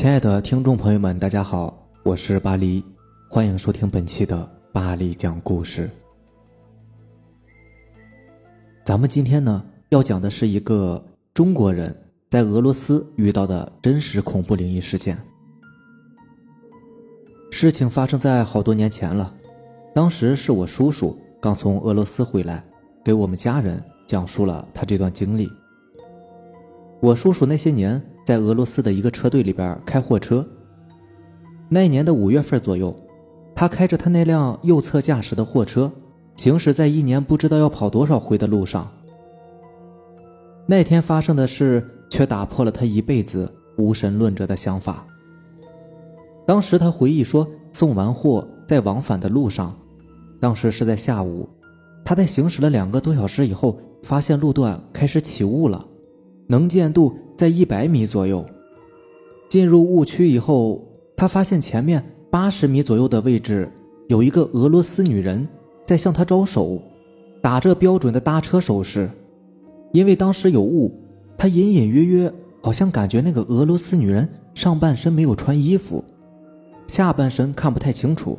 亲爱的听众朋友们，大家好，我是巴黎，欢迎收听本期的巴黎讲故事。咱们今天呢要讲的是一个中国人在俄罗斯遇到的真实恐怖灵异事件。事情发生在好多年前了，当时是我叔叔刚从俄罗斯回来，给我们家人讲述了他这段经历。我叔叔那些年在俄罗斯的一个车队里边开货车。那年的五月份左右，他开着他那辆右侧驾驶的货车，行驶在一年不知道要跑多少回的路上。那天发生的事却打破了他一辈子无神论者的想法。当时他回忆说，送完货在往返的路上，当时是在下午，他在行驶了两个多小时以后，发现路段开始起雾了。能见度在一百米左右。进入误区以后，他发现前面八十米左右的位置有一个俄罗斯女人在向他招手，打着标准的搭车手势。因为当时有雾，他隐隐约约好像感觉那个俄罗斯女人上半身没有穿衣服，下半身看不太清楚。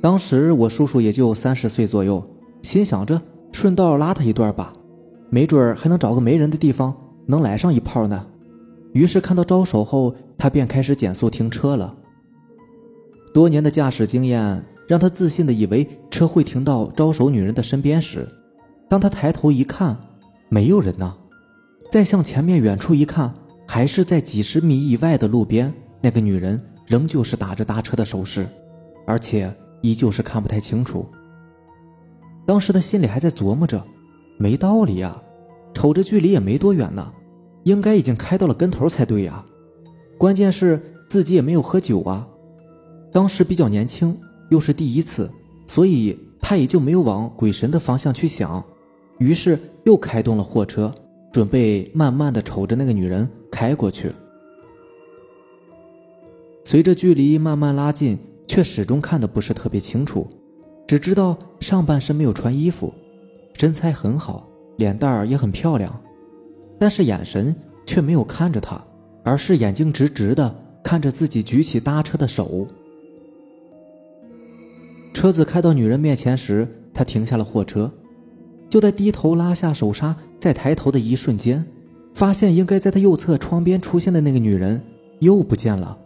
当时我叔叔也就三十岁左右，心想着顺道拉他一段吧。没准儿还能找个没人的地方能来上一炮呢。于是看到招手后，他便开始减速停车了。多年的驾驶经验让他自信的以为车会停到招手女人的身边时，当他抬头一看，没有人呢。再向前面远处一看，还是在几十米以外的路边，那个女人仍旧是打着搭车的手势，而且依旧是看不太清楚。当时他心里还在琢磨着，没道理呀。瞅着距离也没多远呢，应该已经开到了跟头才对呀。关键是自己也没有喝酒啊，当时比较年轻，又是第一次，所以他也就没有往鬼神的方向去想。于是又开动了货车，准备慢慢的瞅着那个女人开过去。随着距离慢慢拉近，却始终看的不是特别清楚，只知道上半身没有穿衣服，身材很好。脸蛋儿也很漂亮，但是眼神却没有看着他，而是眼睛直直的看着自己举起搭车的手。车子开到女人面前时，他停下了货车，就在低头拉下手刹，再抬头的一瞬间，发现应该在他右侧窗边出现的那个女人又不见了，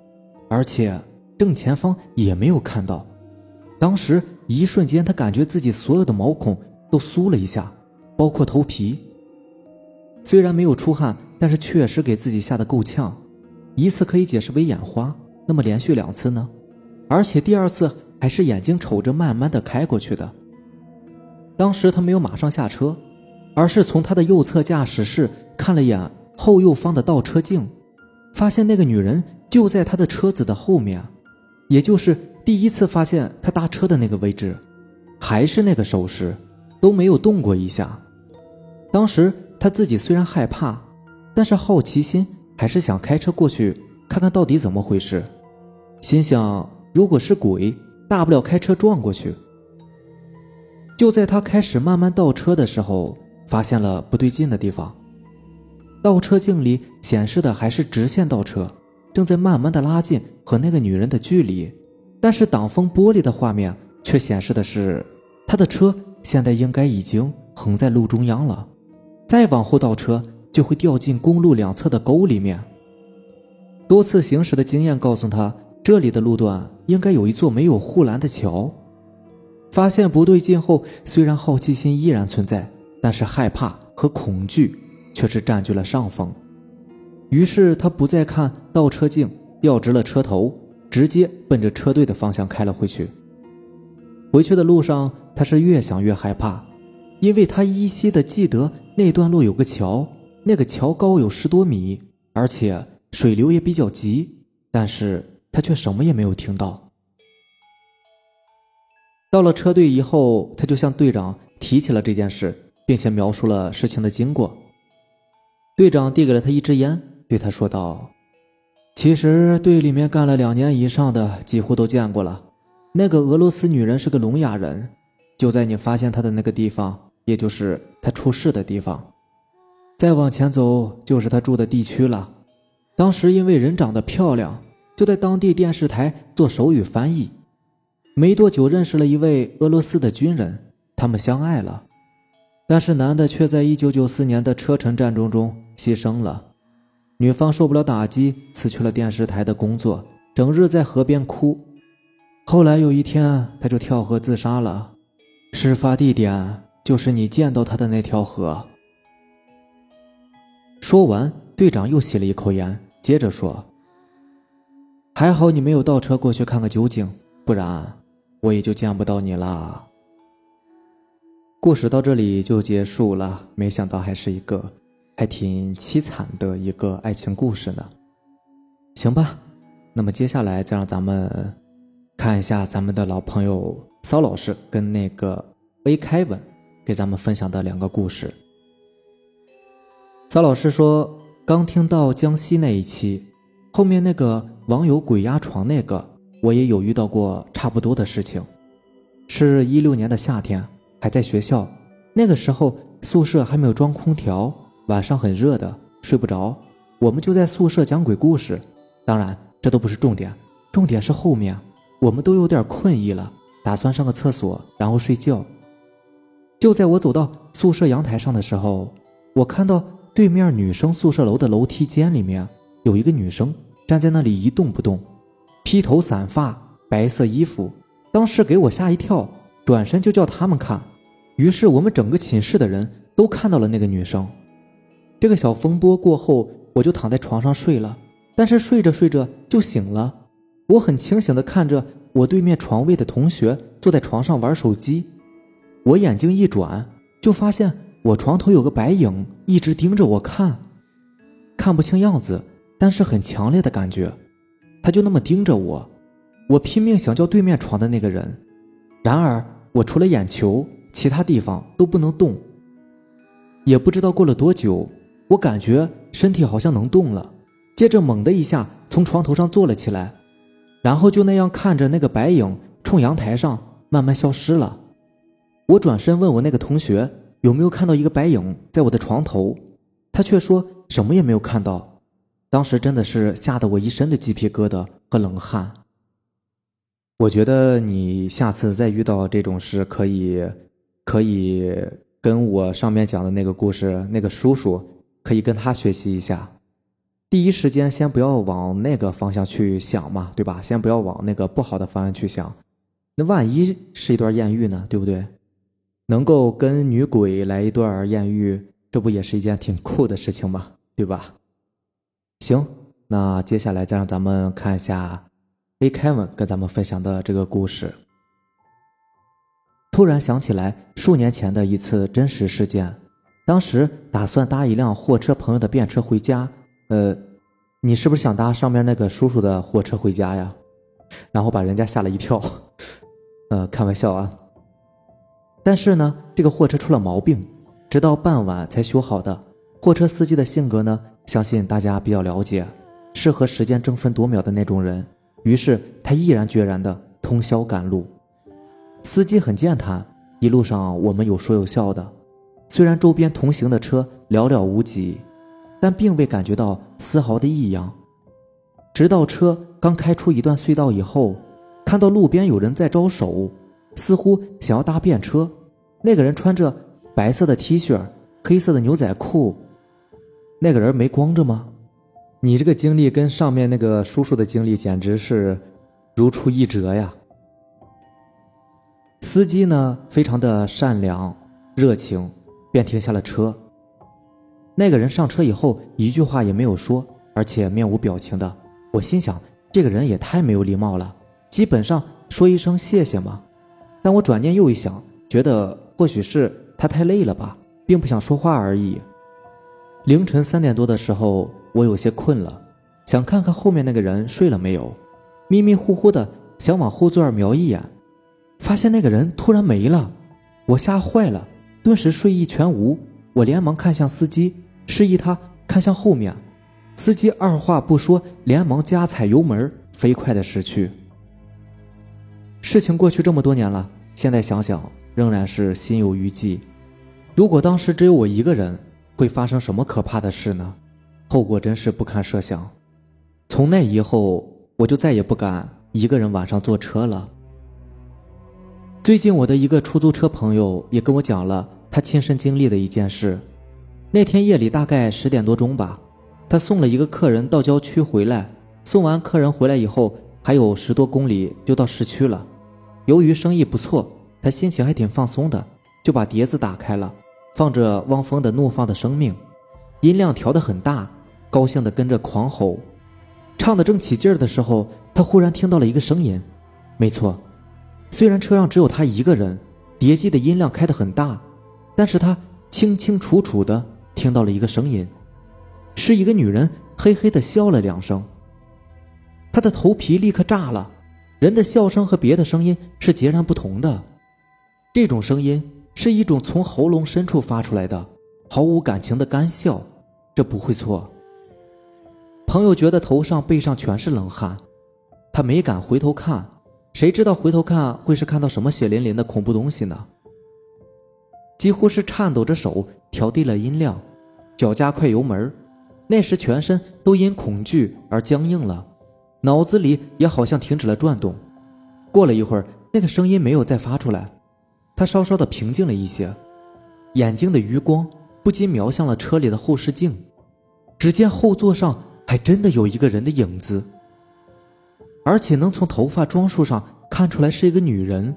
而且正前方也没有看到。当时一瞬间，他感觉自己所有的毛孔都酥了一下。包括头皮，虽然没有出汗，但是确实给自己吓得够呛。一次可以解释为眼花，那么连续两次呢？而且第二次还是眼睛瞅着慢慢的开过去的。当时他没有马上下车，而是从他的右侧驾驶室看了眼后右方的倒车镜，发现那个女人就在他的车子的后面，也就是第一次发现他搭车的那个位置，还是那个手势，都没有动过一下。当时他自己虽然害怕，但是好奇心还是想开车过去看看到底怎么回事。心想，如果是鬼，大不了开车撞过去。就在他开始慢慢倒车的时候，发现了不对劲的地方。倒车镜里显示的还是直线倒车，正在慢慢的拉近和那个女人的距离，但是挡风玻璃的画面却显示的是他的车现在应该已经横在路中央了。再往后倒车，就会掉进公路两侧的沟里面。多次行驶的经验告诉他，这里的路段应该有一座没有护栏的桥。发现不对劲后，虽然好奇心依然存在，但是害怕和恐惧却是占据了上风。于是他不再看倒车镜，调直了车头，直接奔着车队的方向开了回去。回去的路上，他是越想越害怕。因为他依稀的记得那段路有个桥，那个桥高有十多米，而且水流也比较急，但是他却什么也没有听到。到了车队以后，他就向队长提起了这件事，并且描述了事情的经过。队长递给了他一支烟，对他说道：“其实队里面干了两年以上的几乎都见过了，那个俄罗斯女人是个聋哑人，就在你发现他的那个地方。”也就是他出事的地方，再往前走就是他住的地区了。当时因为人长得漂亮，就在当地电视台做手语翻译。没多久，认识了一位俄罗斯的军人，他们相爱了。但是男的却在1994年的车臣战争中牺牲了。女方受不了打击，辞去了电视台的工作，整日在河边哭。后来有一天，他就跳河自杀了。事发地点就是你见到他的那条河。说完，队长又吸了一口烟，接着说：“还好你没有倒车过去看个究竟，不然我也就见不到你了。”故事到这里就结束了。没想到还是一个还挺凄惨的一个爱情故事呢。行吧，那么接下来再让咱们看一下咱们的老朋友骚老师跟那个 A 凯文给咱们分享的两个故事。曹老师说：“刚听到江西那一期，后面那个网友鬼压床那个，我也有遇到过差不多的事情。是一六年的夏天，还在学校，那个时候宿舍还没有装空调，晚上很热的，睡不着。我们就在宿舍讲鬼故事。当然，这都不是重点，重点是后面，我们都有点困意了，打算上个厕所，然后睡觉。就在我走到宿舍阳台上的时候，我看到。”对面女生宿舍楼的楼梯间里面有一个女生站在那里一动不动，披头散发，白色衣服，当时给我吓一跳，转身就叫他们看。于是我们整个寝室的人都看到了那个女生。这个小风波过后，我就躺在床上睡了，但是睡着睡着就醒了。我很清醒的看着我对面床位的同学坐在床上玩手机，我眼睛一转就发现。我床头有个白影，一直盯着我看，看不清样子，但是很强烈的感觉，他就那么盯着我。我拼命想叫对面床的那个人，然而我除了眼球，其他地方都不能动。也不知道过了多久，我感觉身体好像能动了，接着猛的一下从床头上坐了起来，然后就那样看着那个白影冲阳台上慢慢消失了。我转身问我那个同学。有没有看到一个白影在我的床头？他却说什么也没有看到。当时真的是吓得我一身的鸡皮疙瘩和冷汗。我觉得你下次再遇到这种事，可以，可以跟我上面讲的那个故事，那个叔叔可以跟他学习一下。第一时间先不要往那个方向去想嘛，对吧？先不要往那个不好的方向去想。那万一是一段艳遇呢？对不对？能够跟女鬼来一段艳遇，这不也是一件挺酷的事情吗？对吧？行，那接下来再让咱们看一下 A Kevin 跟咱们分享的这个故事。突然想起来数年前的一次真实事件，当时打算搭一辆货车朋友的便车回家。呃，你是不是想搭上面那个叔叔的货车回家呀？然后把人家吓了一跳。呃，开玩笑啊。但是呢，这个货车出了毛病，直到傍晚才修好的。货车司机的性格呢，相信大家比较了解，是和时间争分夺秒的那种人。于是他毅然决然的通宵赶路。司机很健谈，一路上我们有说有笑的。虽然周边同行的车寥寥无几，但并未感觉到丝毫的异样。直到车刚开出一段隧道以后，看到路边有人在招手，似乎想要搭便车。那个人穿着白色的 T 恤，黑色的牛仔裤。那个人没光着吗？你这个经历跟上面那个叔叔的经历简直是如出一辙呀！司机呢，非常的善良热情，便停下了车。那个人上车以后，一句话也没有说，而且面无表情的。我心想，这个人也太没有礼貌了，基本上说一声谢谢嘛。但我转念又一想，觉得。或许是他太累了吧，并不想说话而已。凌晨三点多的时候，我有些困了，想看看后面那个人睡了没有，迷迷糊糊的想往后座瞄一眼，发现那个人突然没了，我吓坏了，顿时睡意全无。我连忙看向司机，示意他看向后面。司机二话不说，连忙加踩油门，飞快的驶去。事情过去这么多年了，现在想想。仍然是心有余悸。如果当时只有我一个人，会发生什么可怕的事呢？后果真是不堪设想。从那以后，我就再也不敢一个人晚上坐车了。最近，我的一个出租车朋友也跟我讲了他亲身经历的一件事。那天夜里大概十点多钟吧，他送了一个客人到郊区回来。送完客人回来以后，还有十多公里就到市区了。由于生意不错，他心情还挺放松的，就把碟子打开了，放着汪峰的《怒放的生命》，音量调得很大，高兴地跟着狂吼。唱得正起劲儿的时候，他忽然听到了一个声音。没错，虽然车上只有他一个人，碟机的音量开得很大，但是他清清楚楚的听到了一个声音，是一个女人嘿嘿地笑了两声。他的头皮立刻炸了，人的笑声和别的声音是截然不同的。这种声音是一种从喉咙深处发出来的、毫无感情的干笑，这不会错。朋友觉得头上背上全是冷汗，他没敢回头看，谁知道回头看会是看到什么血淋淋的恐怖东西呢？几乎是颤抖着手调低了音量，脚加快油门，那时全身都因恐惧而僵硬了。脑子里也好像停止了转动。过了一会儿，那个声音没有再发出来，他稍稍的平静了一些，眼睛的余光不禁瞄向了车里的后视镜，只见后座上还真的有一个人的影子，而且能从头发装束上看出来是一个女人。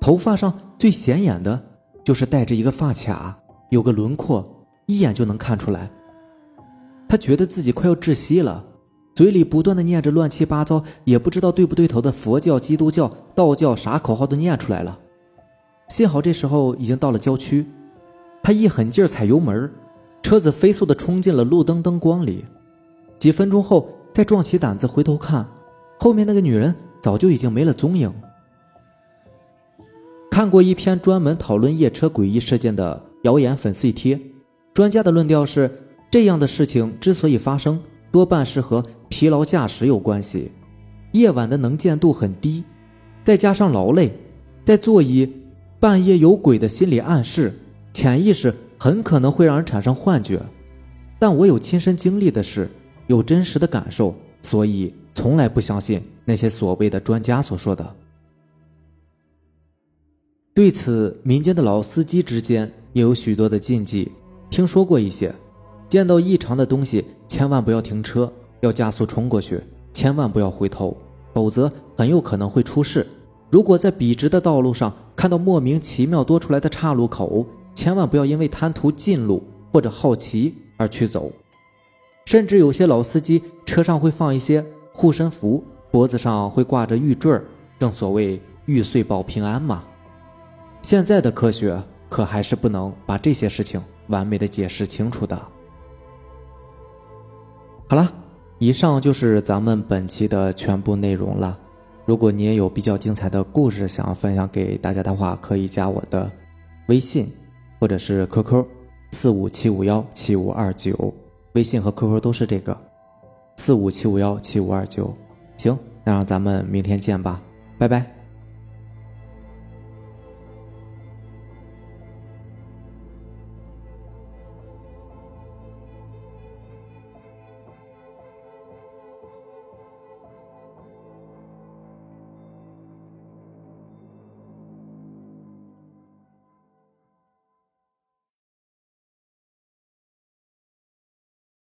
头发上最显眼的就是戴着一个发卡，有个轮廓，一眼就能看出来。他觉得自己快要窒息了。嘴里不断的念着乱七八糟，也不知道对不对头的佛教、基督教、道教啥口号都念出来了。幸好这时候已经到了郊区，他一狠劲踩油门，车子飞速的冲进了路灯灯光里。几分钟后，再壮起胆子回头看，后面那个女人早就已经没了踪影。看过一篇专门讨论夜车诡异事件的谣言粉碎贴，专家的论调是：这样的事情之所以发生，多半是和疲劳驾驶有关系，夜晚的能见度很低，再加上劳累，在座椅半夜有鬼的心理暗示，潜意识很可能会让人产生幻觉。但我有亲身经历的事，有真实的感受，所以从来不相信那些所谓的专家所说的。对此，民间的老司机之间也有许多的禁忌，听说过一些，见到异常的东西，千万不要停车。要加速冲过去，千万不要回头，否则很有可能会出事。如果在笔直的道路上看到莫名其妙多出来的岔路口，千万不要因为贪图近路或者好奇而去走。甚至有些老司机车上会放一些护身符，脖子上会挂着玉坠，正所谓玉碎保平安嘛。现在的科学可还是不能把这些事情完美的解释清楚的。好了。以上就是咱们本期的全部内容了。如果你也有比较精彩的故事想要分享给大家的话，可以加我的微信或者是 QQ 四五七五幺七五二九，微信和 QQ 都是这个四五七五幺七五二九。行，那让咱们明天见吧，拜拜。